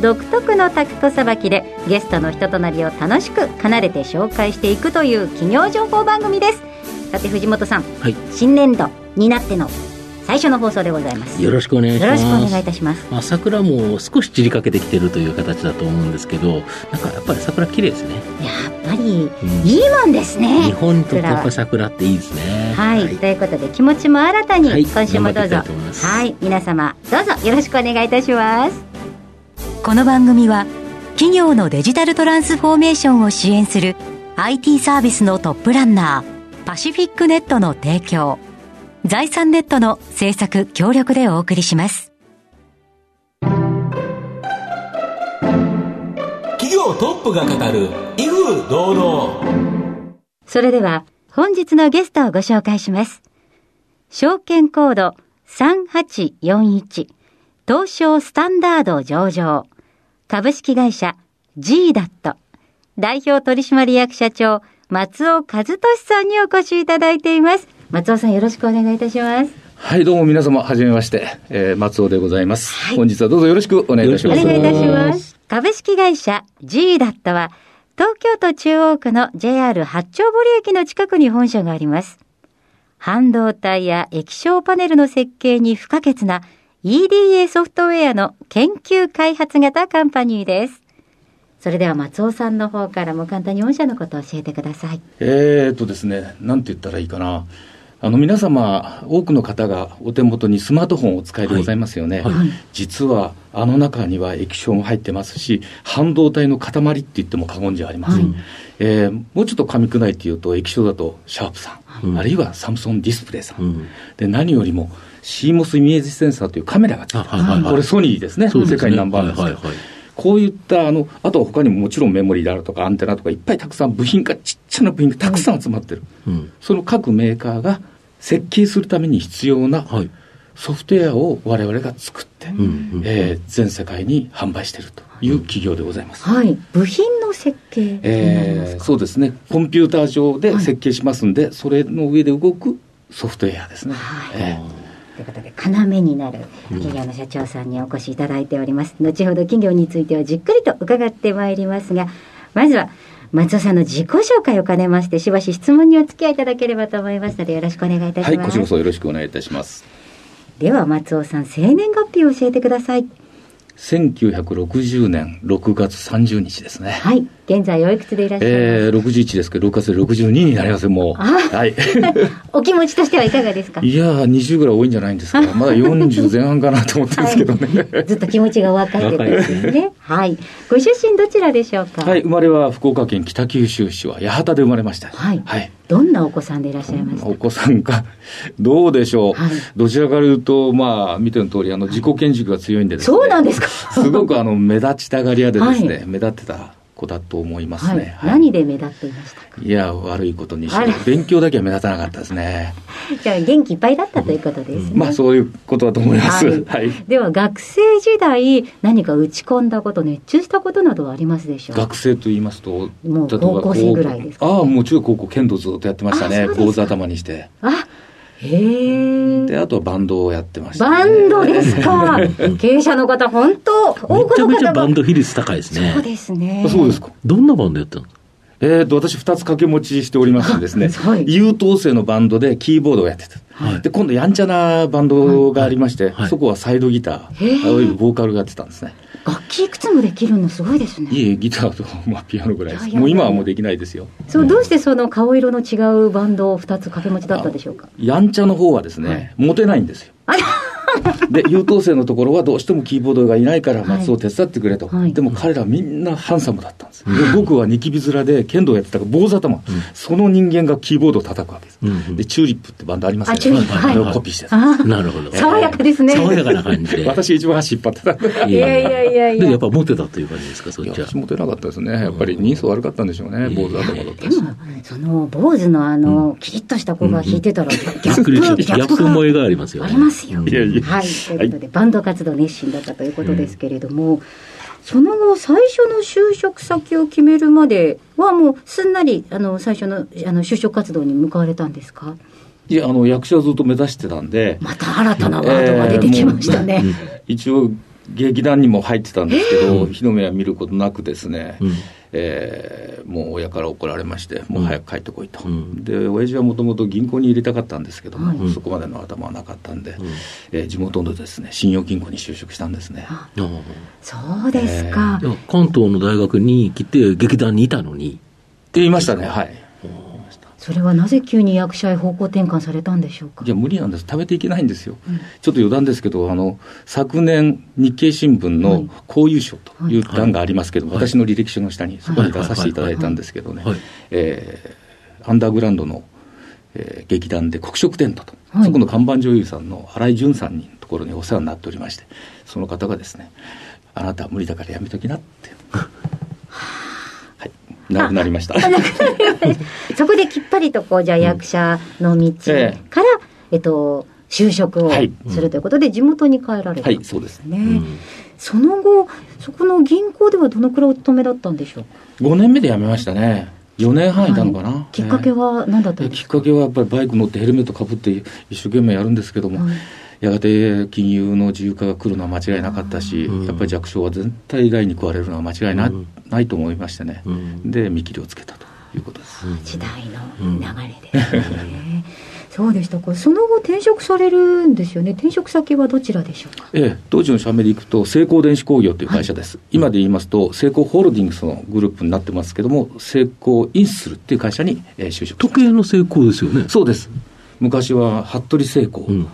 独特のタクトさばきでゲストの人となりを楽しく奏でて紹介していくという企業情報番組です。さて藤本さん、はい。新年度になっての最初の放送でございます。よろしくお願いしよろますしくお願いいたします。まあ、桜も少し散りかけてきてるという形だと思うんですけどなんかやっぱり桜綺麗ですね、やっぱりうん。いいもんですね日本にとってやっぱり桜っていいですね。はい、ということで気持ちも新たに、はい。今週もどうぞ。はい。皆様どうぞよろしくお願いいたしますこの番組は企業のデジタルトランスフォーメーションを支援する IT サービスのトップランナーパシフィックネットの提供財産ネットの制作協力でお送りします。企業トップが語る威風堂々。それでは本日のゲストをご紹介します。証券コード3841東証スタンダード上場株式会社 G ダット代表取締役社長松尾和俊さんにお越しいただいています。松尾さんよろしくお願いいたします。はい、どうも皆様、はじめまして、えー、松尾でございます、はい本日はどうぞよろしくお願いいたします。お願いいたします。株式会社 G ダットは、東京都中央区の JR 八丁堀駅の近くに本社があります。半導体や液晶パネルの設計に不可欠な EDA ソフトウェアの研究開発型カンパニーです。それでは松尾さんの方からも簡単に御社のことを教えてください。えーっとですね、なんて言ったらいいかな。あの皆様、多くの方がお手元にスマートフォンをお使いでございますよね。はい実は、あの中には液晶も入ってますし、半導体の塊って言っても過言じゃありません。えーもうちょっと噛み砕いて言うと、液晶だとシャープさん、うんあるいはサムソンディスプレイさん。うんで、何よりも CMOS イメージセンサーというカメラがついはいはいはいこれソニーですね。すね世界ナンバーワンですはいはいはいこういった、あの、あとは他にももちろんメモリーであるとかアンテナとかいっぱいたくさん部品がちっちゃな部品がたくさん集まってる。うんその各メーカーが設計するために必要なはいソフトウェアを我々が作って、うんうんえー全世界に販売しているという企業でございます。はい。部品の設計になりますえーか、そうですね。コンピューター上で設計しますんで、それの上で動くソフトウェアですね。はいえということで、要になる企業の社長さんにお越しいただいております。後ほど企業についてはじっくりと伺ってまいりますが、まずは、松尾さんの自己紹介を兼ねまして、しばし質問にお付き合いいただければと思いますので、よろしくお願いいたします。はい、こちらこそよろしくお願いいたします。では、松尾さん、生年月日を教えてください。1960年6月30日ですね。はい。現在おいくつでいらっしゃいます？えー、61ですけど、6月で62になりますよ、もう。あ はい。お気持ちとしてはいかがですか？いやー、20ぐらい多いんじゃないんですか。まだ40前半かなと思ってるんですけどね。はいずっと気持ちが若いということですね。はい。ご出身どちらでしょうか？はい、生まれは福岡県北九州市は八幡で生まれました。はいはい。どんなお子さんでいらっしゃいますかお子さんか、どうでしょう。はい。どちらかというと、まあ、見ての通り、あの、自己顕示欲が強いんでですね。そうなんですか。すごくあの、目立ちたがり屋でですね、はい。目立ってた子だと思いますはいね。。はい何で目立っていましたか？いや、悪いことにして、勉強だけは目立たなかったですね。じゃあ元気いっぱいだったということですね。まあ、そういうことだと思います。はいはい。では学生時代何か打ち込んだこと熱中したことなどはありますでしょう？か学生と言いますと、もう高校生ぐらいですか？ああ、もう中高校剣道ずっとやってましたね。坊主頭にして。あで、あとはバンドをやってました、バンドですか？経営者の方本当多くめちゃめちゃバンド比率高いですね。そうですね。あそうですか。どんなバンドやったの？えー、と、私二つ掛け持ちしておりましてですね、はい。優等生のバンドでキーボードをやってた。はい。で、今度やんちゃなバンドがありまして、はい。そこはサイドギターあるいはボーカルがやってたんですね。楽器いくつもできるのすごいですねいえ、ギターと、まあ、ピアノぐらいです。いやいやもう今はもうできないですよ。そうどうしてその顔色の違うバンドを2つ掛け持ちだったんでしょうか？やんちゃの方はですね、モテないんですよ。で、優等生のところはどうしてもキーボードがいないから松尾手伝ってくれと。はいでも彼らみんなハンサムだったんです。で僕はニキビ面で剣道やってたから坊主頭、その人間がキーボードを叩くわけです。うんで、チューリップってバンドありますあチューリップはいあれをコピーして なるほど。爽やかですね。爽やかな感じで。私一番足引っ張ってた。いやいやいやいやで、やっぱモテたという感じですか、そっいや、ちは。私モテなかったですね。やっぱり人相悪かったんでしょうね。坊主頭だったし。その、坊主のあの、キリッとした子が弾いてたら、ギャップ、ギギャップがありますよね。ありますよ。いやいやはい。ということで、バンド活動熱心だったということですけれども、その後、最初の就職先を決めるまでは、もうすんなり、あの、最初の、あの、就職活動に向かわれたんですか？いや、あの、役者をずっと目指してたんで、また新たなワードが出てきましたね。一応、劇団にも入ってたんですけど、日の目は見ることなくですね、うんえーもう親から怒られまして、もう早く帰ってこいと。うんで、親父はもともと銀行に入れたかったんですけども、はいそこまでの頭はなかったんで、えー地元のですね、信用金庫に就職したんですね。あそうですかい。や関東の大学に来て、劇団にいたのに。って言いましたね、はい。それはなぜ急に役者へ方向転換されたんでしょうか？いや、無理なんです。食べていけないんですよ。ちょっと余談ですけど、あの、昨年、日経新聞のこういう賞という欄がありますけど、はい私の履歴書の下にそこに出させていただいたんですけどね。はい。はい、えーアンダーグラウンドの、えー劇団で黒色テントと、はい。そこの看板女優さんの新井淳さんのところにお世話になっておりまして、その方がですね、あなたは無理だからやめときなって。はい。なくなりました。そこできっぱりとこう、じゃあ役者の道えから、えっと、就職をはい。するということで、地元に帰られたはいんですそうですね。うん。その後、そこの銀行ではどのくらいお勤めだったんでしょうか？5年目で辞めましたね。4年半いたのかな。はい。きっかけは何だったんですか、きっかけはやっぱりバイク乗ってヘルメットかぶって一生懸命やるんですけども、はいやがて金融の自由化が来るのは間違いなかったし、うんやっぱり弱小は全体以外に食われるのは間違いな,、うんないと思いましてね、うんで見切りをつけたということです。時代の流れですね。そうでしたか。その後転職されるんですよね。転職先はどちらでしょうか？ええ、当時の社名でいくと、成功電子工業という会社です。今で言いますと、成功ホールディングスのグループになってますけども、成功インスルっていう会社に、えー就職しま時計の成功ですよね。そうです。昔は服部成功、うんうん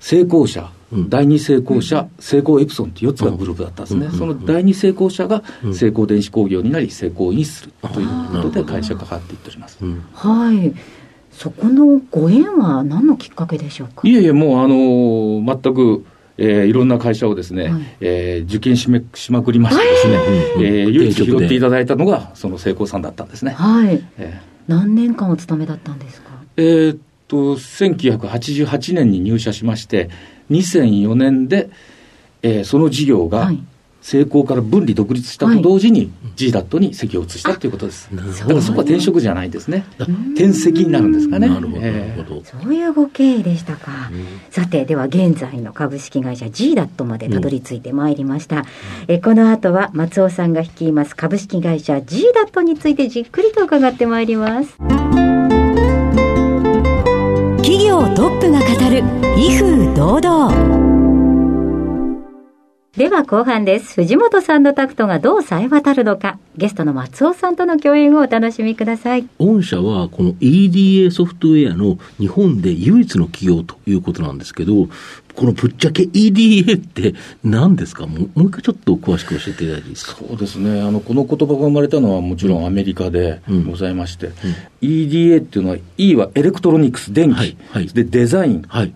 成功者、うん。第二成功者、成功エプソンって4つがグループだったんですね、うん。その第二成功者がうん。成功電子工業になり、成功インするということで、会社が変わっていっております。うん。はい。そこのご縁は何のきっかけでしょうか？いえいえ、もう、あのー全く、えーいろんな会社をですね、はい。えー受験しめしまくりましてですね、うん。えー唯一拾っていただいたのが、その成功さんだったんですね。はい。え何年間お勤めだったんですか？ーえーっと、1988年に入社しまして、2004年で、えーその事業がはい成功から分離独立したと同時に GDAT に席を移したということです。なるほどだからそこは転職じゃないんですね。転籍になるんですかね。なるほど、なえーるほど。そういうご経緯でしたか。さて、では現在の株式会社 G ダットまでたどり着いてまいりました。えこの後は松尾さんが率います株式会社 G ダットについてじっくりと伺ってまいります。トップが語る威風堂々。では後半です。藤本さんのタクトがどう冴え渡るのか、ゲストの松尾さんとの共演をお楽しみください。御社はこの EDA ソフトウェアの日本で唯一の企業ということなんですけど、このぶっちゃけ EDA って何ですか？もうもう一回ちょっと詳しく教えていただいていいですか？そうですね。あのこの言葉が生まれたのはもちろんアメリカでうん。ございまして、EDA っていうのは E はエレクトロニクス電気、はい。はい。でデザインはい。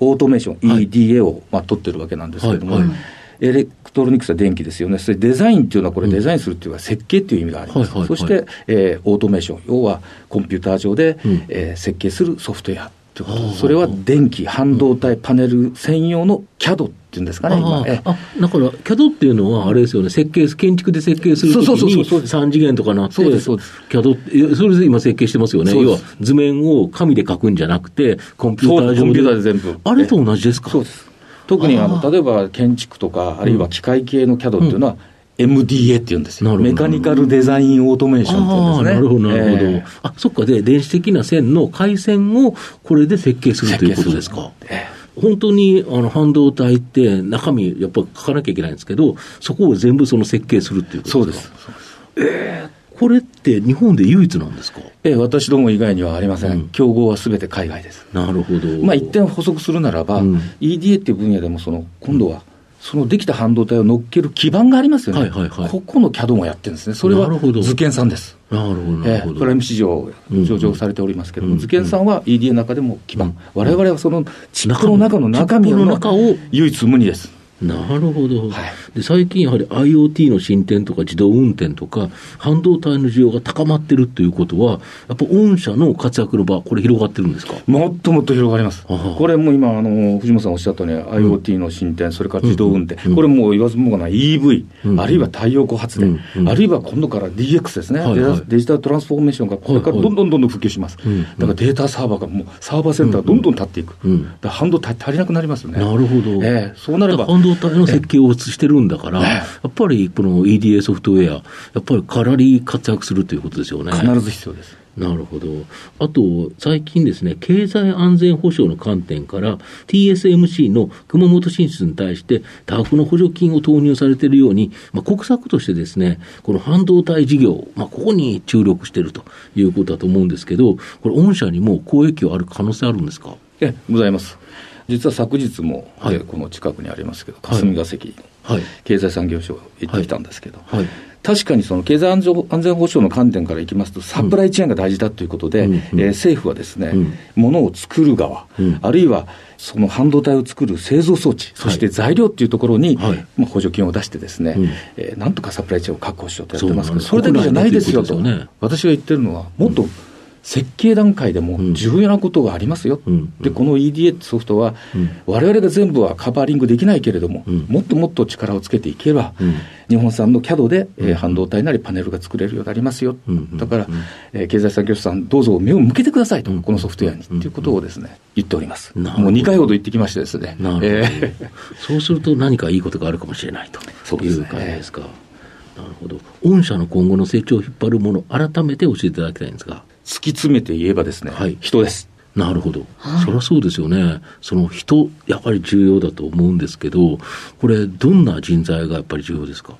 オートメーション、はい EDA を、まあ、取ってるわけなんですけれども、はい。はいエレクトロニクスは電気ですよね、それデザインっていうのは、これ、デザインするっていうか、設計っていう意味があります、はいはいはい。そして、えーオートメーション、要はコンピューター上で、うん。えー設計するソフトウェアということ。はあ。それは電気、半導体、パネル専用の CAD っていうんですかね、今あ。えああだから CAD っていうのはあれですよね、設計、建築で設計するときそうそうそうにそう。です3次元とかなって、そうですそうです。CAD それで今設計してますよね。要は図面を紙で描くんじゃなくて、コンピューター上で。で。全部。あれと同じですか？そうです。特にああの例えば建築とか、あるいは機械系の CAD っていうのは、MDA っていうんですよ。メカニカルデザインオートメーションっていうんですね。なるほど、なるほど。えあ、そっか。で、電子的な線の回線をこれで設計するということですか。え本当にあの半導体って中身やっぱ書かなきゃいけないんですけど、そこを全部その設計するっていうことですす。そうです。これって日本で唯一なんですか？ええ、私ども以外にはありません。うん競合はすべて海外です。なるほど。まあ、一点補足するならば、うん EDA っていう分野でもその、今度は、そのできた半導体を乗っける基盤がありますよね。はいはいはいここの CAD もやってるんですね。それはなるほど図研さんです。なるほど。ええプライム市場うん上場されておりますけども、うん図研さんは EDA の中でも基盤、うん我々はそのチップの中の中身の中を？唯一無二です。なるほど、はい。で。最近やはり IoT の進展とか自動運転とか、半導体の需要が高まってるということは、やっぱ御社の活躍の場、これ広がってるんですか？もっともっと広がります。これも今、あの、藤本さんおっしゃったように、IoT の進展、それから自動運転、うんこれもう言わずもがな EV、うんあるいは太陽光発電、うんうん。あるいは今度から DX ですね、はいはい。デジタルトランスフォーメーションがこれからどんどんどんどん普及します。うんだからデータサーバーがもう、サーバーセンターがどんどん立っていく。うんだから半導体足りなくなりますよね。なるほど。ええ。そうなれば半導体の設計をしてるんだから、ええやっぱりこの EDA ソフトウェア、やっぱりかなり活躍するということですよね。必ず必要です。なるほど。あと、最近ですね、経済安全保障の観点から、TSMC の熊本進出に対して、多額の補助金を投入されているように、まあ、国策としてですね、この半導体事業、まあ、ここに注力しているということだと思うんですけど、これ、御社にも公益はある可能性あるんですか？ええ、ございます。実は昨日も、はい。ええこの近くにありますけど、はい。霞が関、はい。経済産業省行ってきたんですけど、はい。確かにその経済安全安全保障の観点からいきますと、サプライチェーンが大事だということで、うん。うん。えー政府はですね、うん。物を作る側、うん。あるいはその半導体を作る製造装置、そして材料っていうところに、はい。まあ、補助金を出してですね、うん。えーなんとかサプライチェーンを確保しようとやってますけど、それだけじゃないですよと、ね。私が言ってるのは、もっと設計段階でも重要なことがありますよ、うん。でこの EDA ってソフトは、うん。我々が全部はカバーリングできないけれども、うん。もっともっと力をつけていけば、うん。日本産の CAD で、えー半導体なりパネルが作れるようになりますよ、うん。だから、うん。えー経済産業省さん、どうぞ目を向けてくださいと、うん。このソフトウェアに、うん。ということをですね言っております。もう2回ほど言ってきましてですね、えー。そうすると何かいいことがあるかもしれないという感じですか。なるほど。御社の今後の成長を引っ張るもの、改めて教えていただきたいんですが。突き詰めて言えばですね、はい人です。なるほど。そりゃそうですよね。その人、やっぱり重要だと思うんですけど、これ、どんな人材がやっぱり重要ですか？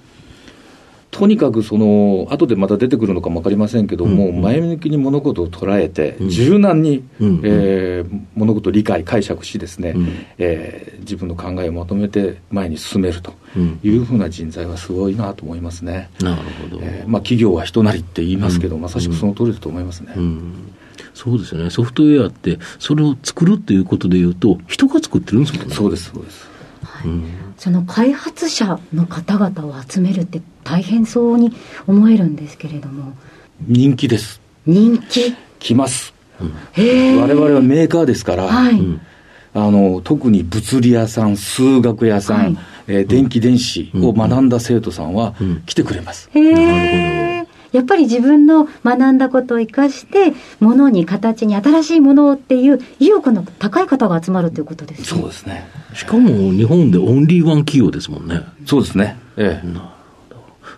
とにかくその、後でまた出てくるのかも分かりませんけども、うんうん前向きに物事を捉えて、うん柔軟に、うんえー物事を理解、解釈しですね、うんえー自分の考えをまとめて前に進めるとうんいうふうな人材はすごいなと思いますね。なるほど。えーまあ、企業は人なりって言いますけど、うんまさしくその通りだと思いますね。うんそうですよね。ソフトウェアって、それを作るっていうことで言うと、人が作ってるんですもんね。そうです、そうです。うんその開発者の方々を集めるって大変そうに思えるんですけれども。人気です。人気？来ます。へえ我々はメーカーですから、はい、うん。あの特に物理屋さん、数学屋さん、はい。えー電気電子を学んだ生徒さんはうん。来てくれます。へなえやっぱり自分の学んだことを生かしてものに形に新しいものをっていう意欲の高い方が集まるということですね。そうですね。しかも日本でオンリーワン企業ですもんね。そうですね。ええ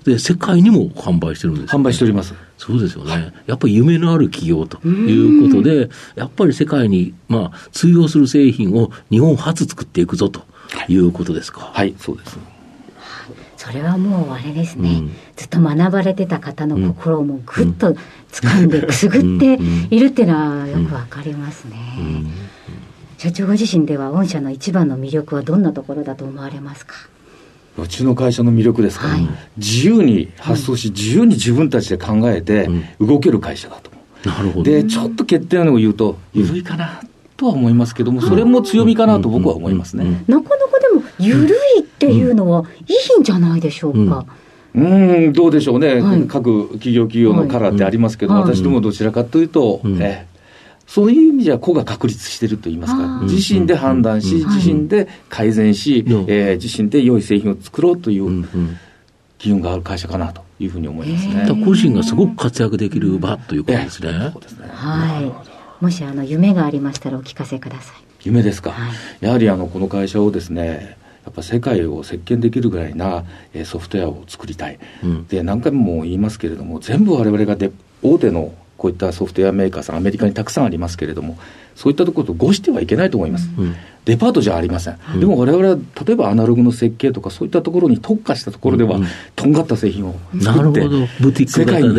で、世界にも販売してるんですよ販売しております。そうですよね。やっぱり夢のある企業ということで、やっぱり世界に、まあ、通用する製品を日本初作っていくぞとい。うことですか。はい、そうです。それはもうあれですね、うん。ずっと学ばれてた方の心をもうぐっと掴んでくすぐっているっていうのはよくわかりますね、うん。社長ご自身では御社の一番の魅力はどんなところだと思われますか？うちの会社の魅力ですから、はい。自由に発想し、自由に自分たちで考えて動ける会社だと。なるほど。で、ちょっと欠点を言うと、緩いかなとは思いますけども、それも強みかなと僕は思いますね。なかなかでも緩いっていうのはいいんじゃないでしょうか、うーん、どうでしょうね、はい。各企業企業のカラーってありますけど、はい私どもどちらかというと、うん。ええそういう意味じゃ個が確立してると言いますあかー、自身で判断し、うん自身で改善し、うんえー自身で良い製品を作ろうという機運がある会社かなというふうに思いますね。へー。個人がすごく活躍できる場ということですね。そうですね。はい。もしあの夢がありましたらお聞かせください。夢ですか、はい。やはりあのこの会社をですねやっぱ世界を席巻できるぐらいなえーソフトウェアを作りたい、うん。で何回も言いますけれども全部我々がで大手のこういったソフトウェアメーカーさん、アメリカにたくさんありますけれども、そういったところと誤してはいけないと思います。うん、デパートじゃありません。うん、でも我々は、例えばアナログの設計とか、そういったところに特化したところでは、とんがった製品を作って、世界に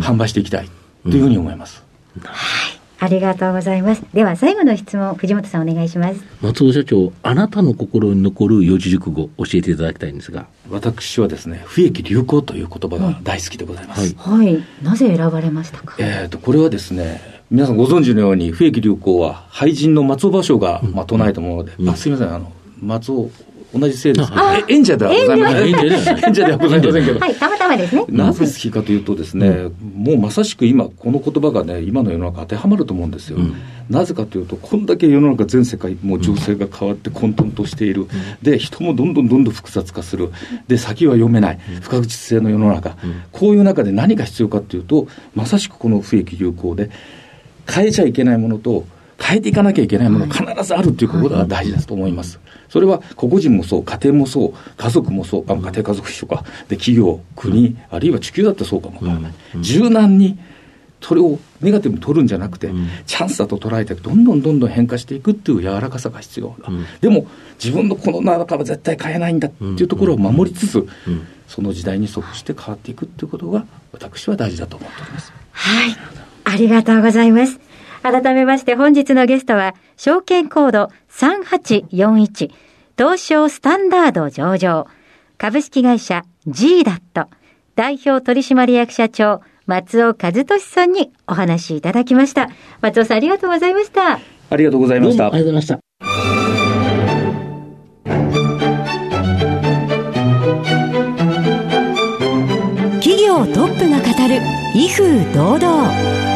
販売していきたいというふうに思います。はいありがとうございます。では最後の質問、藤本さんお願いします。松尾社長、あなたの心に残る四字熟語、教えていただきたいんですが。私はですね、不益流行という言葉が大好きでございます。はい。はい、なぜ選ばれましたか？えっ、ー、と、これはですね、皆さんご存知のように、不益流行は、俳人の松尾芭蕉が、まあ、唱えたもので、うん、あすみません、あの、松尾同じ姓ですけど、演者ではございません。演者ではございませんけど。はい、たまたまですね。なぜ好きかというとですね、もうまさしく今、この言葉がね、今の世の中当てはまると思うんですよ。なぜかというと、こんだけ世の中全世界、もう情勢が変わって混沌としている。で、人もどんどんどんどん複雑化する。で、先は読めない。不確実性の世の中。こういう中で何が必要かというと、まさしくこの不益流行で、変えちゃいけないものと、変えていかなきゃいけないもの必ずあるということが大事だと思います。それは個々人もそう、家庭もそう、家族もそう、あ家庭家族一緒か、で企業、国、あるいは地球だってそうかもわからない。柔軟にそれをネガティブに取るんじゃなくて、チャンスだと捉えて、どんどんどんどん変化していくっていう柔らかさが必要だ、でも、自分のこの中は絶対変えないんだっていうところを守りつつ、その時代に即して変わっていくっていうことが、私は大事だと思っております。はい。ありがとうございます。改めまして本日のゲストは、証券コード3841、東証スタンダード上場、株式会社 G ダット、代表取締役社長、松尾和俊さんにお話いただきました。松尾さんありがとうございました。ありがとうございました。ありがとうございました。企業トップが語る威風堂々。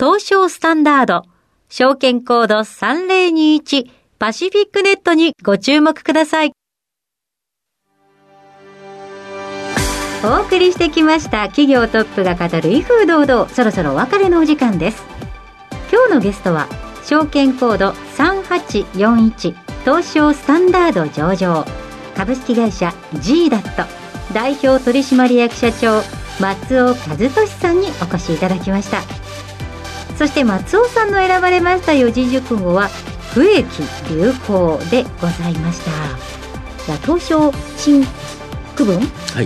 東証スタンダード、証券コード3021パシフィックネットにご注目ください。お送りしてきました企業トップが語る威風堂々そろそろお別れのお時間です。今日のゲストは証券コード3841東証スタンダード上場。株式会社 G ダット代表取締役社長松尾和俊さんにお越しいただきました。そして松尾さんの選ばれました四字熟語は不益流行でございました。じゃあ東証新区分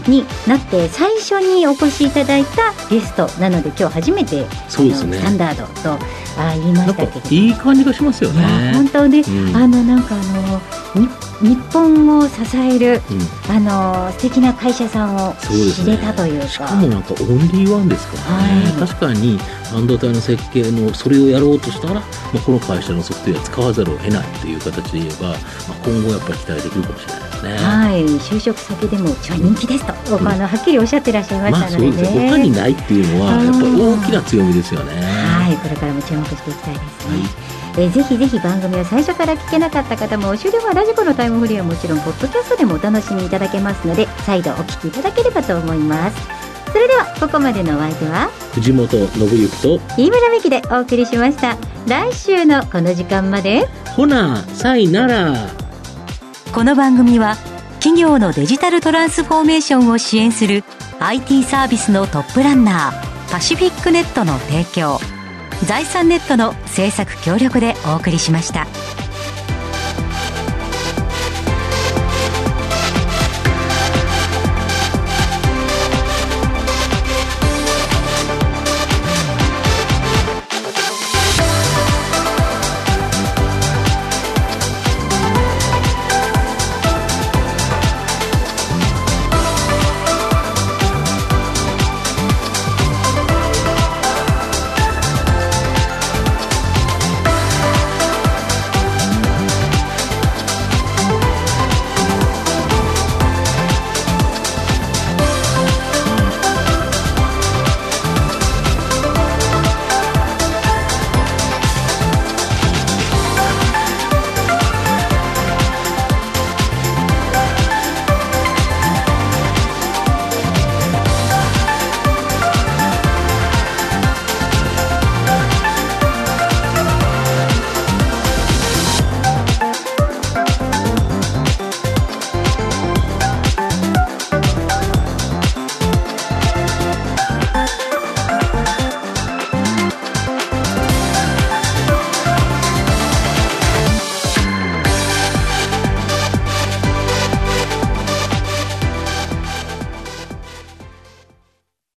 になって最初にお越しいただいたゲストなので今日初めてそうですね。スタンダードとあ言いましたけどいい感じがしますよね。本当で、うん、あのなんかあの日本を支える、うん、あの素敵な会社さんを知れたというか、ね、しかもなんかオンリーワンですからね、はい、確かに半導体の設計のそれをやろうとしたら、まあ、この会社のソフトウェア使わざるを得ないという形で言えば、まあ、今後やっぱり期待できるかもしれないですね。はい、就職先でも超人気ですと、うん、あのはっきりおっしゃってらっしゃいましたので、ね、まあ、そうです他にないっていうのはやっぱり大きな強みですよね。はい、これからも注目していきたいですね。はいえー、ぜひぜひ番組を最初から聞けなかった方も終了はラジコのタイムフリーはもちろんポッドキャストでもお楽しみいただけますので再度お聞きいただければと思います。それではここまでのお相手は藤本信之と飯村美希でお送りしました。来週のこの時間までほなさいなら。この番組は企業のデジタルトランスフォーメーションを支援する IT サービスのトップランナーパシフィックネットの提供財産ネットの制作協力でお送りしました。